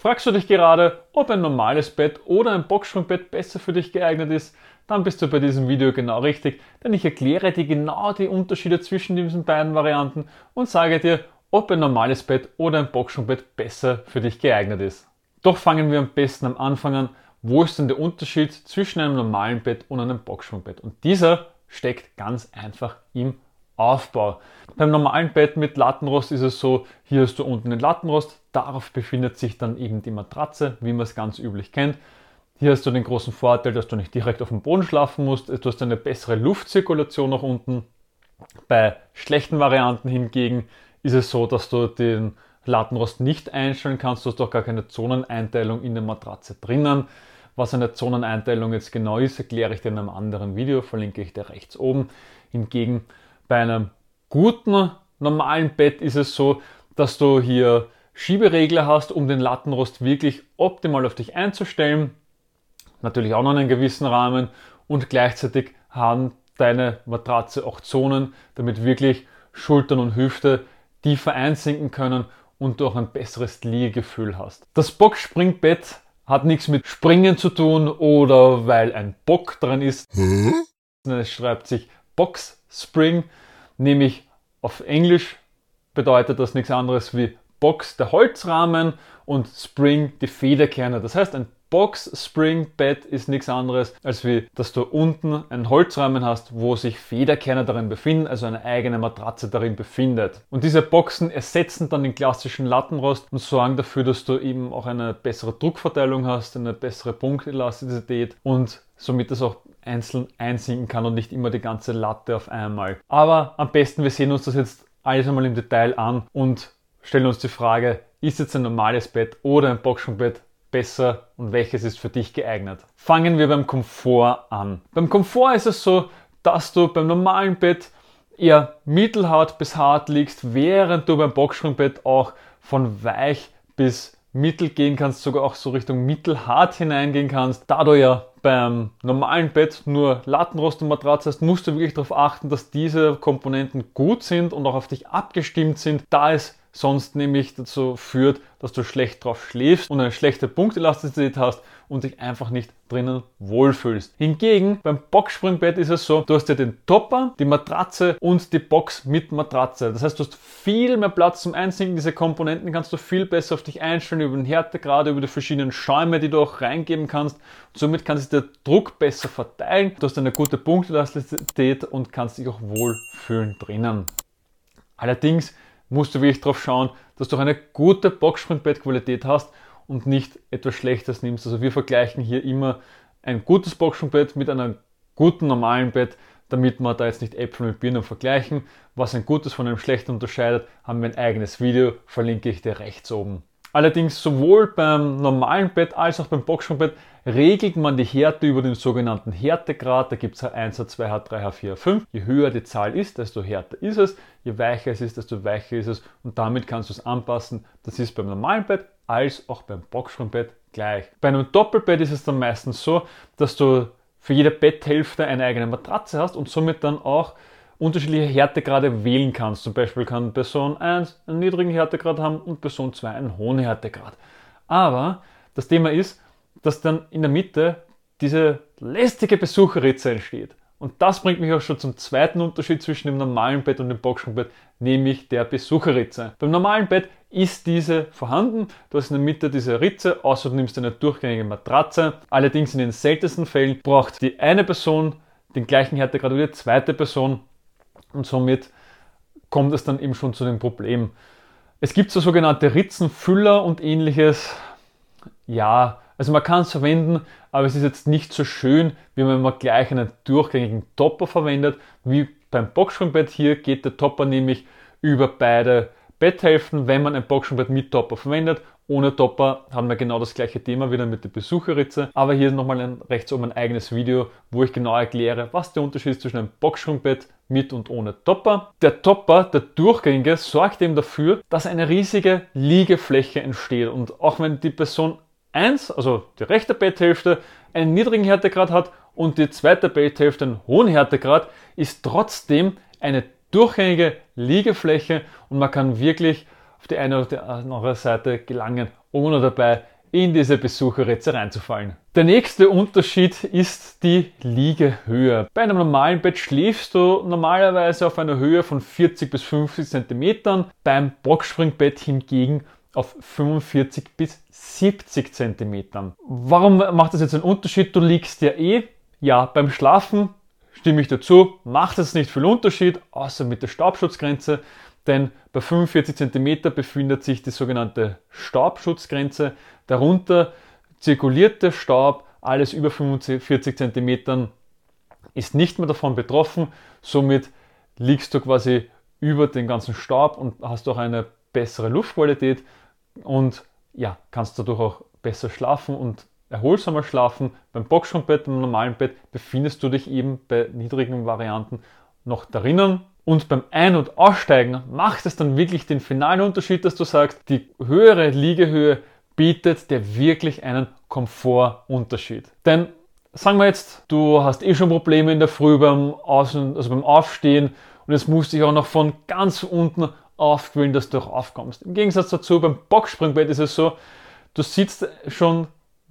Fragst du dich gerade, ob ein normales Bett oder ein Boxsprungbett besser für dich geeignet ist? Dann bist du bei diesem Video genau richtig, denn ich erkläre dir genau die Unterschiede zwischen diesen beiden Varianten und sage dir, ob ein normales Bett oder ein Boxsprungbett besser für dich geeignet ist. Doch fangen wir am besten am Anfang an. Wo ist denn der Unterschied zwischen einem normalen Bett und einem Boxsprungbett? Und dieser steckt ganz einfach im Aufbau. Beim normalen Bett mit Lattenrost ist es so, hier hast du unten den Lattenrost, darauf befindet sich dann eben die Matratze, wie man es ganz üblich kennt. Hier hast du den großen Vorteil, dass du nicht direkt auf dem Boden schlafen musst, du hast eine bessere Luftzirkulation nach unten. Bei schlechten Varianten hingegen ist es so, dass du den Lattenrost nicht einstellen kannst, du hast auch gar keine Zoneneinteilung in der Matratze drinnen. Was eine Zoneneinteilung jetzt genau ist, erkläre ich dir in einem anderen Video, verlinke ich dir rechts oben. Hingegen bei einem guten normalen Bett ist es so, dass du hier Schieberegler hast, um den Lattenrost wirklich optimal auf dich einzustellen. Natürlich auch noch einen gewissen Rahmen und gleichzeitig haben deine Matratze auch Zonen, damit wirklich Schultern und Hüfte tiefer einsinken können und du auch ein besseres Liegegefühl hast. Das Box-Springbett hat nichts mit Springen zu tun oder weil ein Bock dran ist. Es schreibt sich Box Spring, nämlich auf Englisch bedeutet das nichts anderes wie Box der Holzrahmen und Spring die Federkerne. Das heißt, ein Box Spring Bed ist nichts anderes, als wie, dass du unten einen Holzrahmen hast, wo sich Federkerne darin befinden, also eine eigene Matratze darin befindet. Und diese Boxen ersetzen dann den klassischen Lattenrost und sorgen dafür, dass du eben auch eine bessere Druckverteilung hast, eine bessere Punktelastizität und somit das auch einzeln einsinken kann und nicht immer die ganze Latte auf einmal. Aber am besten, wir sehen uns das jetzt alles einmal im Detail an und stellen uns die Frage, ist jetzt ein normales Bett oder ein Boxspringbett besser und welches ist für dich geeignet? Fangen wir beim Komfort an. Beim Komfort ist es so, dass du beim normalen Bett eher mittelhart bis hart liegst, während du beim Boxspringbett auch von weich bis mittel gehen kannst, sogar auch so Richtung mittelhart hineingehen kannst. Da du ja beim normalen Bett nur Lattenrost und Matratze hast, musst du wirklich darauf achten, dass diese Komponenten gut sind und auch auf dich abgestimmt sind, da es sonst nämlich dazu führt, dass du schlecht drauf schläfst und eine schlechte Punktelastizität hast und dich einfach nicht drinnen wohlfühlst. Hingegen beim Boxspringbett ist es so, du hast ja den Topper, die Matratze und die Box mit Matratze. Das heißt, du hast viel mehr Platz zum Einsinken. Diese Komponenten kannst du viel besser auf dich einstellen über den Härtegrad, über die verschiedenen Schäume, die du auch reingeben kannst. somit kann sich der Druck besser verteilen. Du hast eine gute Punktelastizität und kannst dich auch wohlfühlen drinnen. Allerdings musst du wirklich darauf schauen, dass du eine gute Boxspringbettqualität hast und nicht etwas Schlechtes nimmst. Also wir vergleichen hier immer ein gutes Boxspringbett mit einem guten normalen Bett, damit wir da jetzt nicht Äpfel mit Birnen vergleichen. Was ein gutes von einem schlechten unterscheidet, haben wir ein eigenes Video, verlinke ich dir rechts oben. Allerdings sowohl beim normalen Bett als auch beim Boxspringbett regelt man die Härte über den sogenannten Härtegrad. Da gibt es H1, H2, H3, H4, H5. Je höher die Zahl ist, desto härter ist es. Je weicher es ist, desto weicher ist es. Und damit kannst du es anpassen. Das ist beim normalen Bett als auch beim Boxspringbett gleich. Bei einem Doppelbett ist es dann meistens so, dass du für jede Betthälfte eine eigene Matratze hast und somit dann auch unterschiedliche Härtegrade wählen kannst. Zum Beispiel kann Person 1 einen niedrigen Härtegrad haben und Person 2 einen hohen Härtegrad. Aber das Thema ist, dass dann in der Mitte diese lästige Besucherritze entsteht. Und das bringt mich auch schon zum zweiten Unterschied zwischen dem normalen Bett und dem Boxspringbett, nämlich der Besucherritze. Beim normalen Bett ist diese vorhanden. Du hast in der Mitte diese Ritze, außer du nimmst eine durchgängige Matratze. Allerdings in den seltensten Fällen braucht die eine Person den gleichen Härtegrad wie die zweite Person und somit kommt es dann eben schon zu dem Problem. Es gibt so sogenannte Ritzenfüller und ähnliches. Ja, also man kann es verwenden, aber es ist jetzt nicht so schön, wie wenn man gleich einen durchgängigen Topper verwendet. Wie beim Boxspringbett hier geht der Topper nämlich über beide Betthälften, wenn man ein Boxspringbett mit Topper verwendet ohne Topper haben wir genau das gleiche Thema wieder mit der Besucherritze. Aber hier ist nochmal ein, rechts oben ein eigenes Video, wo ich genau erkläre, was der Unterschied ist zwischen einem Boxschwungbett mit und ohne Topper. Der Topper, der durchgängige, sorgt eben dafür, dass eine riesige Liegefläche entsteht. Und auch wenn die Person 1, also die rechte Betthälfte, einen niedrigen Härtegrad hat und die zweite Betthälfte einen hohen Härtegrad, ist trotzdem eine durchgängige Liegefläche und man kann wirklich auf die eine oder andere Seite gelangen, ohne dabei in diese Besucherrätze reinzufallen. Der nächste Unterschied ist die Liegehöhe. Bei einem normalen Bett schläfst du normalerweise auf einer Höhe von 40 bis 50 cm, beim Boxspringbett hingegen auf 45 bis 70 cm. Warum macht das jetzt einen Unterschied? Du liegst ja eh. Ja, beim Schlafen stimme ich dazu, macht es nicht viel Unterschied, außer mit der Staubschutzgrenze, denn bei 45 cm befindet sich die sogenannte Staubschutzgrenze. Darunter zirkuliert der Staub, alles über 45 cm ist nicht mehr davon betroffen, somit liegst du quasi über den ganzen Staub und hast auch eine bessere Luftqualität und ja, kannst dadurch auch besser schlafen und erholsamer schlafen. Beim Boxspringbett, beim normalen Bett befindest du dich eben bei niedrigen Varianten noch darinnen. Und beim Ein- und Aussteigen macht es dann wirklich den finalen Unterschied, dass du sagst, die höhere Liegehöhe bietet dir wirklich einen Komfortunterschied. Denn sagen wir jetzt, du hast eh schon Probleme in der Früh beim, Außen, also beim Aufstehen und jetzt musst du dich auch noch von ganz unten aufquillen, dass du auch aufkommst. Im Gegensatz dazu beim Boxspringbett ist es so, du sitzt schon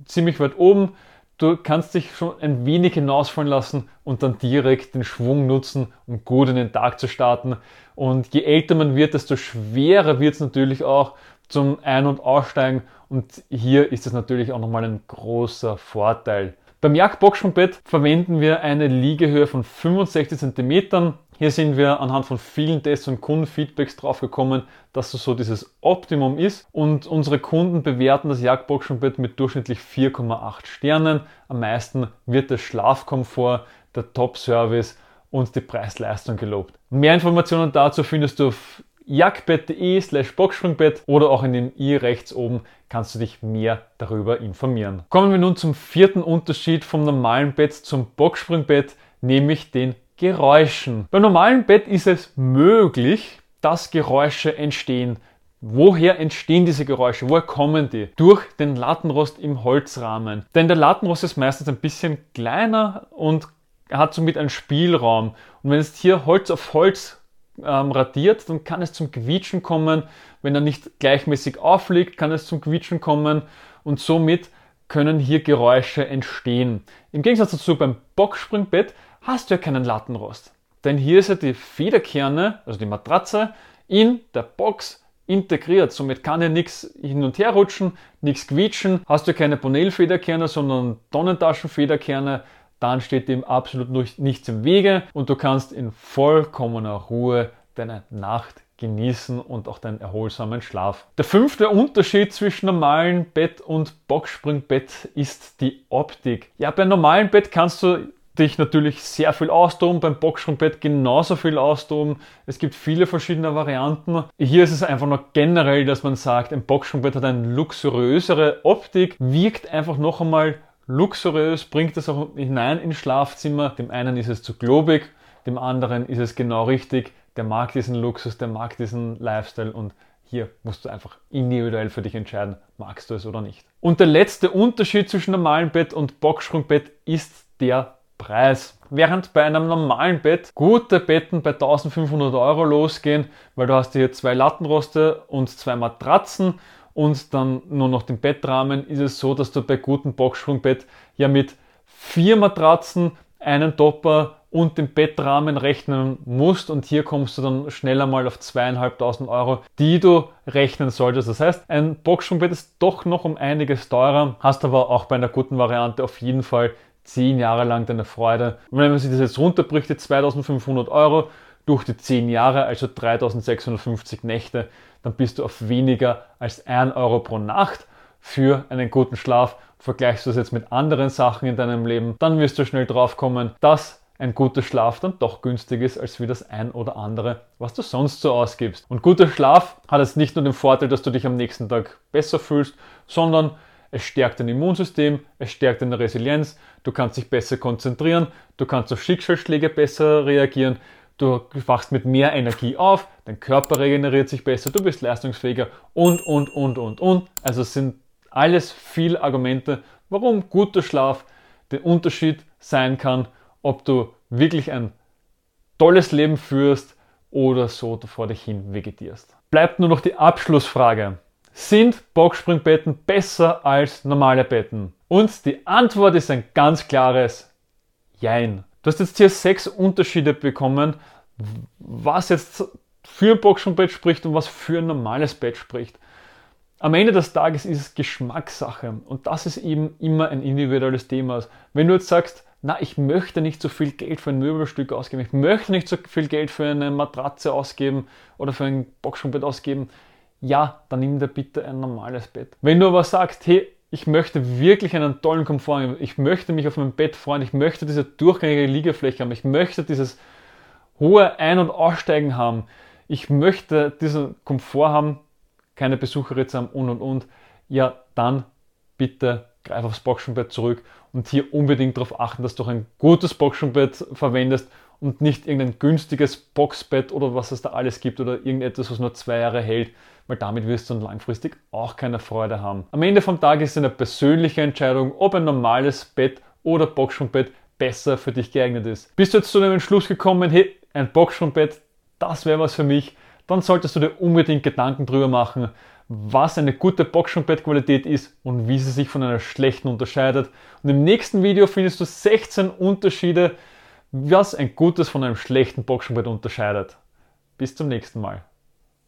ziemlich weit oben. Du kannst dich schon ein wenig hinausfallen lassen und dann direkt den Schwung nutzen, um gut in den Tag zu starten. Und je älter man wird, desto schwerer wird es natürlich auch zum Ein- und Aussteigen. Und hier ist es natürlich auch nochmal ein großer Vorteil. Beim Jagdboxspringbett verwenden wir eine Liegehöhe von 65 cm. Hier sind wir anhand von vielen Tests und Kundenfeedbacks drauf gekommen, dass das so dieses Optimum ist. Und unsere Kunden bewerten das Jagdboxenbett mit durchschnittlich 4,8 Sternen. Am meisten wird der Schlafkomfort, der Top-Service und die Preis-Leistung gelobt. Mehr Informationen dazu findest du auf jagdbett.de slash Boxspringbett oder auch in dem i rechts oben kannst du dich mehr darüber informieren. Kommen wir nun zum vierten Unterschied vom normalen Bett zum Boxspringbett, nämlich den Geräuschen. Beim normalen Bett ist es möglich, dass Geräusche entstehen. Woher entstehen diese Geräusche? Woher kommen die? Durch den Lattenrost im Holzrahmen. Denn der Lattenrost ist meistens ein bisschen kleiner und hat somit einen Spielraum. Und wenn es hier Holz auf Holz ähm, radiert, dann kann es zum Quietschen kommen. Wenn er nicht gleichmäßig aufliegt, kann es zum Quietschen kommen und somit können hier Geräusche entstehen. Im Gegensatz dazu beim Boxspringbett hast du ja keinen Lattenrost. Denn hier ist ja die Federkerne, also die Matratze, in der Box integriert. Somit kann ja nichts hin und her rutschen, nichts quietschen. Hast du keine Bonell-Federkerne, sondern Tonnentaschen-Federkerne, dann steht dem absolut nichts im Wege und du kannst in vollkommener Ruhe deine Nacht genießen und auch deinen erholsamen Schlaf. Der fünfte Unterschied zwischen normalen Bett und Boxspringbett ist die Optik. Ja, beim normalen Bett kannst du dich natürlich sehr viel austoben, beim Boxspringbett genauso viel austoben. Es gibt viele verschiedene Varianten. Hier ist es einfach nur generell, dass man sagt, ein Boxspringbett hat eine luxuriösere Optik, wirkt einfach noch einmal luxuriös, bringt es auch hinein ins Schlafzimmer. Dem einen ist es zu globig, dem anderen ist es genau richtig. Der mag diesen Luxus, der mag diesen Lifestyle und hier musst du einfach individuell für dich entscheiden, magst du es oder nicht. Und der letzte Unterschied zwischen normalem Bett und Boxsprungbett ist der Preis. Während bei einem normalen Bett gute Betten bei 1500 Euro losgehen, weil du hast hier zwei Lattenroste und zwei Matratzen und dann nur noch den Bettrahmen, ist es so, dass du bei gutem Boxsprungbett ja mit vier Matratzen, einen Topper und dem Bettrahmen rechnen musst und hier kommst du dann schneller mal auf zweieinhalbtausend Euro, die du rechnen solltest. Das heißt, ein Boxsprungbett ist doch noch um einiges teurer, hast aber auch bei einer guten Variante auf jeden Fall zehn Jahre lang deine Freude. Und wenn man sich das jetzt runterbricht, die 2500 Euro durch die zehn Jahre, also 3650 Nächte, dann bist du auf weniger als 1 Euro pro Nacht für einen guten Schlaf. Vergleichst du das jetzt mit anderen Sachen in deinem Leben, dann wirst du schnell drauf kommen, dass ein guter Schlaf dann doch günstig ist als wie das ein oder andere, was du sonst so ausgibst. Und guter Schlaf hat jetzt nicht nur den Vorteil, dass du dich am nächsten Tag besser fühlst, sondern es stärkt dein Immunsystem, es stärkt deine Resilienz, du kannst dich besser konzentrieren, du kannst auf Schicksalsschläge besser reagieren, du wachst mit mehr Energie auf, dein Körper regeneriert sich besser, du bist leistungsfähiger und, und, und, und, und. Also es sind alles viele Argumente, warum guter Schlaf der Unterschied sein kann, ob du wirklich ein tolles Leben führst oder so vor dich hin vegetierst. Bleibt nur noch die Abschlussfrage. Sind Boxspringbetten besser als normale Betten? Und die Antwort ist ein ganz klares Jein. Du hast jetzt hier sechs Unterschiede bekommen, was jetzt für ein Boxspringbett spricht und was für ein normales Bett spricht. Am Ende des Tages ist es Geschmackssache und das ist eben immer ein individuelles Thema. Wenn du jetzt sagst, na, ich möchte nicht so viel Geld für ein Möbelstück ausgeben, ich möchte nicht so viel Geld für eine Matratze ausgeben oder für ein Boxspringbett ausgeben, ja, dann nimm dir bitte ein normales Bett. Wenn du aber sagst, hey, ich möchte wirklich einen tollen Komfort haben, ich möchte mich auf meinem Bett freuen, ich möchte diese durchgängige Liegefläche haben, ich möchte dieses hohe Ein- und Aussteigen haben, ich möchte diesen Komfort haben, keine Besucherritze haben und und und, ja, dann bitte greif aufs Boxenbett zurück und hier unbedingt darauf achten, dass du ein gutes Boxenbett verwendest und nicht irgendein günstiges Boxbett oder was es da alles gibt oder irgendetwas, was nur zwei Jahre hält, weil damit wirst du dann langfristig auch keine Freude haben. Am Ende vom Tag ist es eine persönliche Entscheidung, ob ein normales Bett oder Boxspringbett besser für dich geeignet ist. Bist du jetzt zu dem Entschluss gekommen, hey, ein Boxspringbett, das wäre was für mich, dann solltest du dir unbedingt Gedanken drüber machen, was eine gute Boxspringbettqualität ist und wie sie sich von einer schlechten unterscheidet. Und im nächsten Video findest du 16 Unterschiede, was ein gutes von einem schlechten Boxspringbett unterscheidet. Bis zum nächsten Mal.